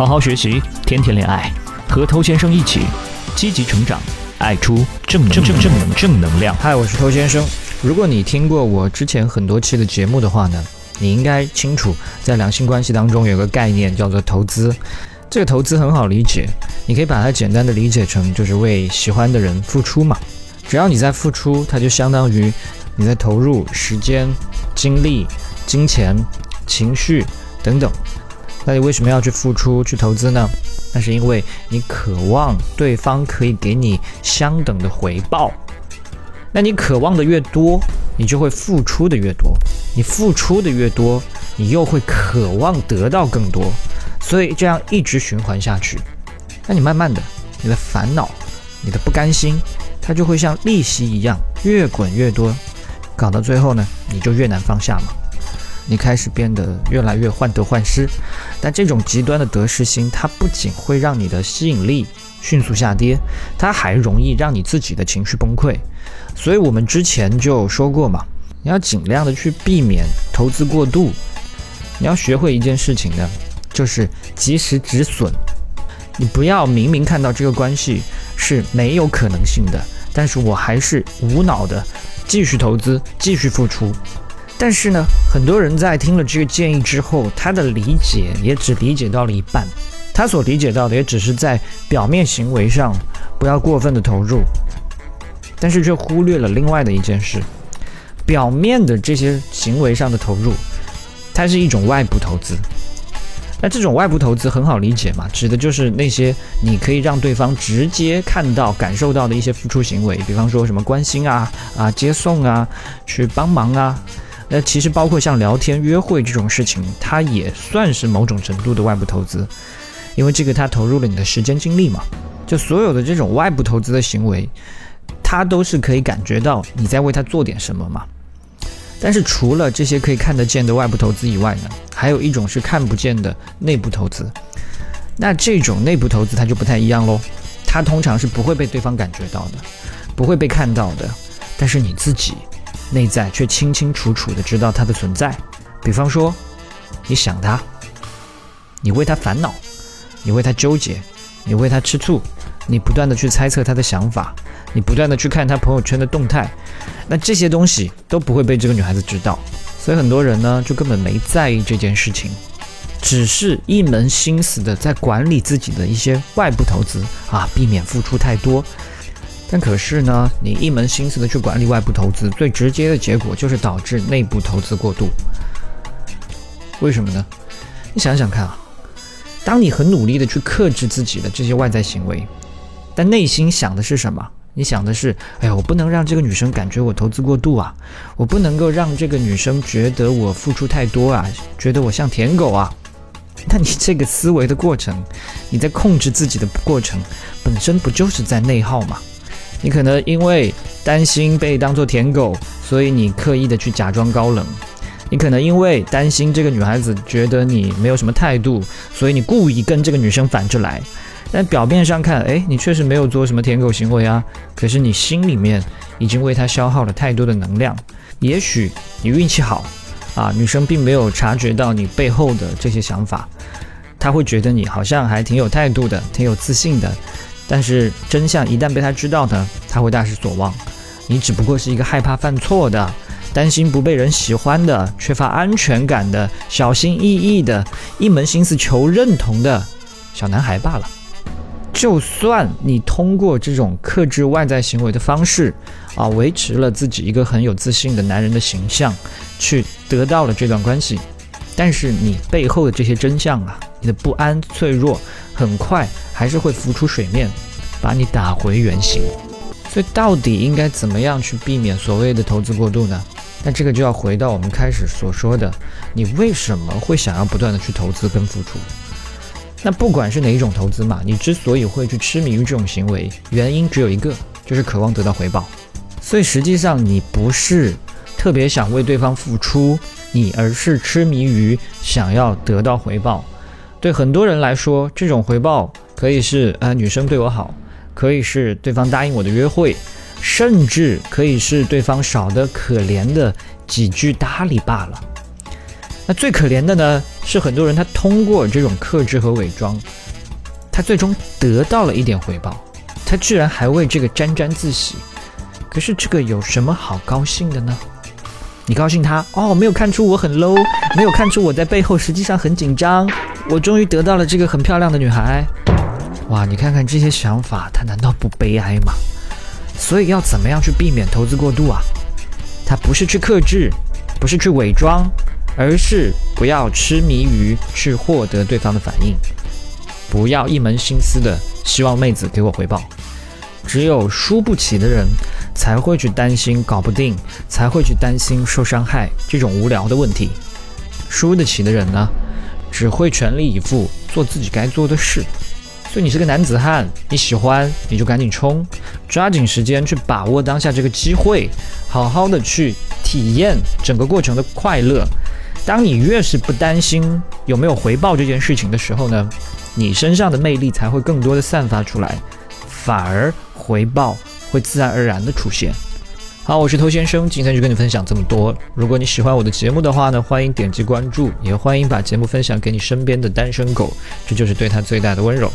好好学习，天天恋爱，和偷先生一起积极成长，爱出正正正正能正能量。嗨，我是偷先生。如果你听过我之前很多期的节目的话呢，你应该清楚，在两性关系当中有个概念叫做投资。这个投资很好理解，你可以把它简单的理解成就是为喜欢的人付出嘛。只要你在付出，它就相当于你在投入时间、精力、金钱、情绪等等。那你为什么要去付出、去投资呢？那是因为你渴望对方可以给你相等的回报。那你渴望的越多，你就会付出的越多。你付出的越多，你又会渴望得到更多。所以这样一直循环下去，那你慢慢的，你的烦恼、你的不甘心。它就会像利息一样越滚越多，搞到最后呢，你就越难放下嘛。你开始变得越来越患得患失，但这种极端的得失心，它不仅会让你的吸引力迅速下跌，它还容易让你自己的情绪崩溃。所以我们之前就说过嘛，你要尽量的去避免投资过度。你要学会一件事情呢，就是及时止损。你不要明明看到这个关系是没有可能性的，但是我还是无脑的继续投资、继续付出。但是呢，很多人在听了这个建议之后，他的理解也只理解到了一半，他所理解到的也只是在表面行为上不要过分的投入，但是却忽略了另外的一件事：表面的这些行为上的投入，它是一种外部投资。那这种外部投资很好理解嘛，指的就是那些你可以让对方直接看到、感受到的一些付出行为，比方说什么关心啊、啊接送啊、去帮忙啊。那其实包括像聊天、约会这种事情，它也算是某种程度的外部投资，因为这个它投入了你的时间精力嘛。就所有的这种外部投资的行为，它都是可以感觉到你在为他做点什么嘛。但是除了这些可以看得见的外部投资以外呢，还有一种是看不见的内部投资。那这种内部投资它就不太一样喽，它通常是不会被对方感觉到的，不会被看到的，但是你自己内在却清清楚楚的知道它的存在。比方说，你想他，你为他烦恼，你为他纠结，你为他吃醋，你不断的去猜测他的想法。你不断的去看他朋友圈的动态，那这些东西都不会被这个女孩子知道，所以很多人呢就根本没在意这件事情，只是一门心思的在管理自己的一些外部投资啊，避免付出太多。但可是呢，你一门心思的去管理外部投资，最直接的结果就是导致内部投资过度。为什么呢？你想想看啊，当你很努力的去克制自己的这些外在行为，但内心想的是什么？你想的是，哎呀，我不能让这个女生感觉我投资过度啊，我不能够让这个女生觉得我付出太多啊，觉得我像舔狗啊。那你这个思维的过程，你在控制自己的过程，本身不就是在内耗吗？你可能因为担心被当做舔狗，所以你刻意的去假装高冷；你可能因为担心这个女孩子觉得你没有什么态度，所以你故意跟这个女生反着来。但表面上看，哎，你确实没有做什么舔狗行为啊。可是你心里面已经为她消耗了太多的能量。也许你运气好，啊，女生并没有察觉到你背后的这些想法，她会觉得你好像还挺有态度的，挺有自信的。但是真相一旦被他知道呢，他会大失所望。你只不过是一个害怕犯错的、担心不被人喜欢的、缺乏安全感的、小心翼翼的、一门心思求认同的小男孩罢了。就算你通过这种克制外在行为的方式，啊，维持了自己一个很有自信的男人的形象，去得到了这段关系，但是你背后的这些真相啊，你的不安、脆弱，很快还是会浮出水面，把你打回原形。所以，到底应该怎么样去避免所谓的投资过度呢？那这个就要回到我们开始所说的，你为什么会想要不断的去投资跟付出？那不管是哪一种投资嘛，你之所以会去痴迷于这种行为，原因只有一个，就是渴望得到回报。所以实际上你不是特别想为对方付出，你而是痴迷于想要得到回报。对很多人来说，这种回报可以是啊女生对我好，可以是对方答应我的约会，甚至可以是对方少得可怜的几句搭理罢了。那最可怜的呢，是很多人他通过这种克制和伪装，他最终得到了一点回报，他居然还为这个沾沾自喜。可是这个有什么好高兴的呢？你高兴他哦，没有看出我很 low，没有看出我在背后实际上很紧张，我终于得到了这个很漂亮的女孩。哇，你看看这些想法，他难道不悲哀吗？所以要怎么样去避免投资过度啊？他不是去克制，不是去伪装，而是不要痴迷于去获得对方的反应，不要一门心思的希望妹子给我回报。只有输不起的人才会去担心搞不定，才会去担心受伤害这种无聊的问题。输得起的人呢，只会全力以赴做自己该做的事。所以你是个男子汉，你喜欢你就赶紧冲，抓紧时间去把握当下这个机会，好好的去体验整个过程的快乐。当你越是不担心有没有回报这件事情的时候呢，你身上的魅力才会更多的散发出来，反而回报会自然而然的出现。好，我是偷先生，今天就跟你分享这么多。如果你喜欢我的节目的话呢，欢迎点击关注，也欢迎把节目分享给你身边的单身狗，这就是对他最大的温柔。